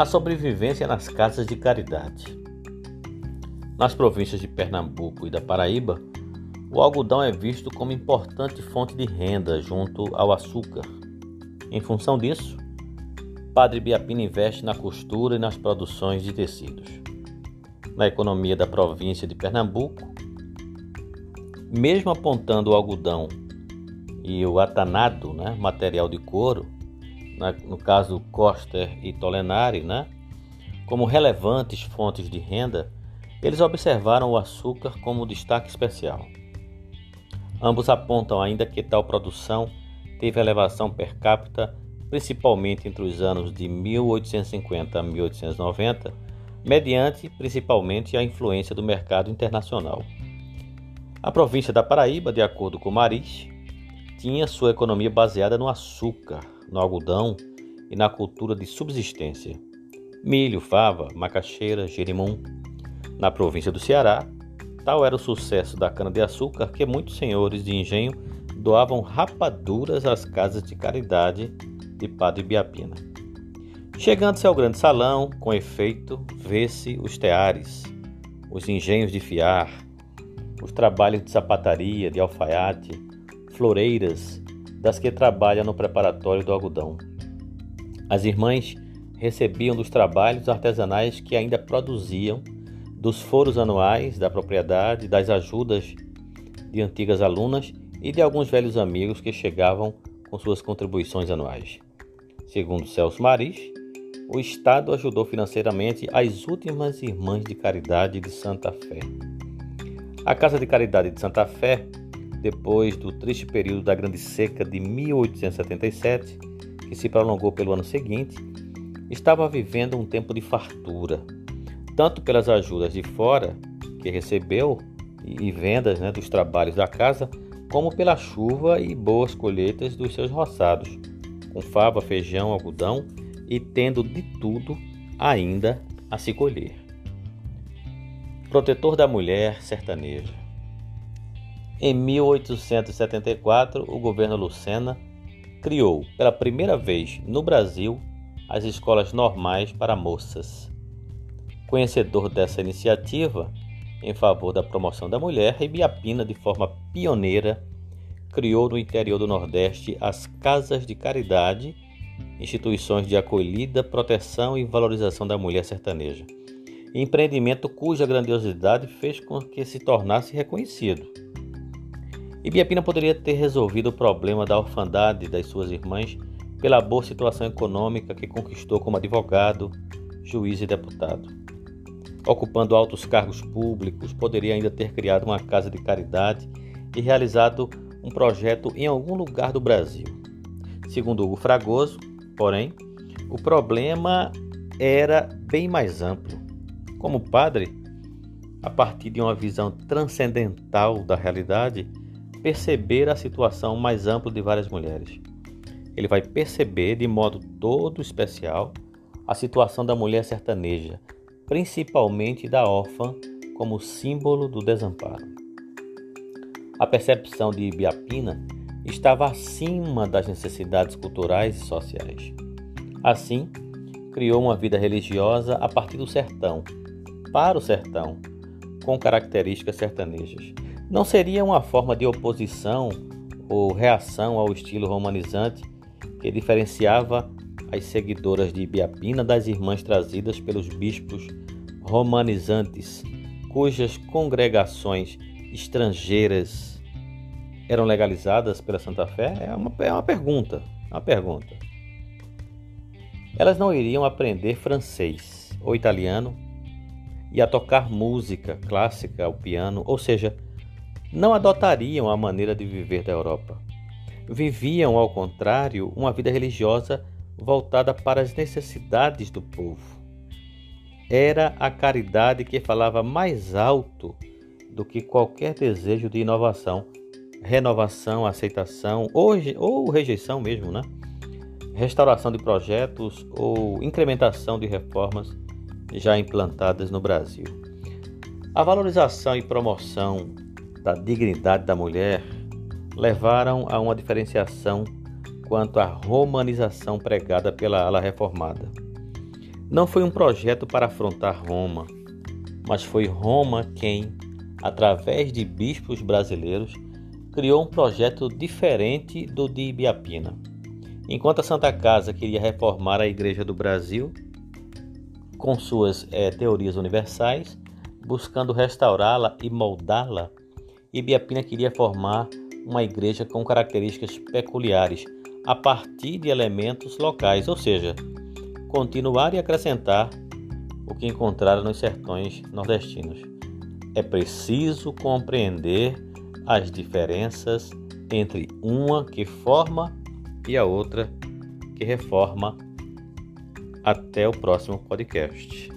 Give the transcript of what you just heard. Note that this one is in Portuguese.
A sobrevivência nas casas de caridade. Nas províncias de Pernambuco e da Paraíba, o algodão é visto como importante fonte de renda junto ao açúcar. Em função disso, Padre Biapina investe na costura e nas produções de tecidos. Na economia da província de Pernambuco, mesmo apontando o algodão e o atanado, né, material de couro, no caso Coster e Tolenari, né, como relevantes fontes de renda, eles observaram o açúcar como destaque especial. Ambos apontam ainda que tal produção teve elevação per capita principalmente entre os anos de 1850 a 1890, mediante principalmente a influência do mercado internacional. A província da Paraíba, de acordo com Maris, tinha sua economia baseada no açúcar, no algodão e na cultura de subsistência. Milho, fava, macaxeira, jerimum. Na província do Ceará, tal era o sucesso da cana-de-açúcar que muitos senhores de engenho doavam rapaduras às casas de caridade de Padre Biapina. Chegando-se ao grande salão, com efeito, vê-se os teares, os engenhos de fiar, os trabalhos de sapataria, de alfaiate, floreiras das que trabalham no preparatório do algodão. As irmãs recebiam dos trabalhos artesanais que ainda produziam, dos foros anuais da propriedade, das ajudas de antigas alunas e de alguns velhos amigos que chegavam com suas contribuições anuais. Segundo Celso Maris, o Estado ajudou financeiramente as últimas irmãs de caridade de Santa Fé. A Casa de Caridade de Santa Fé depois do triste período da Grande Seca de 1877, que se prolongou pelo ano seguinte, estava vivendo um tempo de fartura, tanto pelas ajudas de fora que recebeu e vendas né, dos trabalhos da casa, como pela chuva e boas colheitas dos seus roçados, com fava, feijão, algodão e tendo de tudo ainda a se colher. Protetor da mulher sertaneja. Em 1874, o governo Lucena criou pela primeira vez no Brasil as escolas normais para moças. Conhecedor dessa iniciativa em favor da promoção da mulher, Ibiapina, de forma pioneira, criou no interior do Nordeste as Casas de Caridade, instituições de acolhida, proteção e valorização da mulher sertaneja. Empreendimento cuja grandiosidade fez com que se tornasse reconhecido. Ibiapina poderia ter resolvido o problema da orfandade das suas irmãs pela boa situação econômica que conquistou como advogado, juiz e deputado. Ocupando altos cargos públicos, poderia ainda ter criado uma casa de caridade e realizado um projeto em algum lugar do Brasil. Segundo Hugo Fragoso, porém, o problema era bem mais amplo. Como padre, a partir de uma visão transcendental da realidade, perceber a situação mais ampla de várias mulheres. Ele vai perceber de modo todo especial a situação da mulher sertaneja, principalmente da órfã, como símbolo do desamparo. A percepção de Ibiapina estava acima das necessidades culturais e sociais. Assim, criou uma vida religiosa a partir do sertão, para o sertão, com características sertanejas não seria uma forma de oposição ou reação ao estilo romanizante que diferenciava as seguidoras de Ibiapina das irmãs trazidas pelos bispos romanizantes, cujas congregações estrangeiras eram legalizadas pela Santa Fé? É uma, é uma pergunta, é uma pergunta. Elas não iriam aprender francês ou italiano e a tocar música clássica ao piano, ou seja, não adotariam a maneira de viver da Europa. Viviam, ao contrário, uma vida religiosa voltada para as necessidades do povo. Era a caridade que falava mais alto do que qualquer desejo de inovação, renovação, aceitação ou, ou rejeição mesmo, né? Restauração de projetos ou incrementação de reformas já implantadas no Brasil. A valorização e promoção da dignidade da mulher levaram a uma diferenciação quanto à romanização pregada pela ala reformada. Não foi um projeto para afrontar Roma, mas foi Roma quem, através de bispos brasileiros, criou um projeto diferente do de Ibiapina. Enquanto a Santa Casa queria reformar a Igreja do Brasil com suas é, teorias universais, buscando restaurá-la e moldá-la, Ibiapina queria formar uma igreja com características peculiares a partir de elementos locais, ou seja, continuar e acrescentar o que encontraram nos sertões nordestinos. É preciso compreender as diferenças entre uma que forma e a outra que reforma. Até o próximo podcast.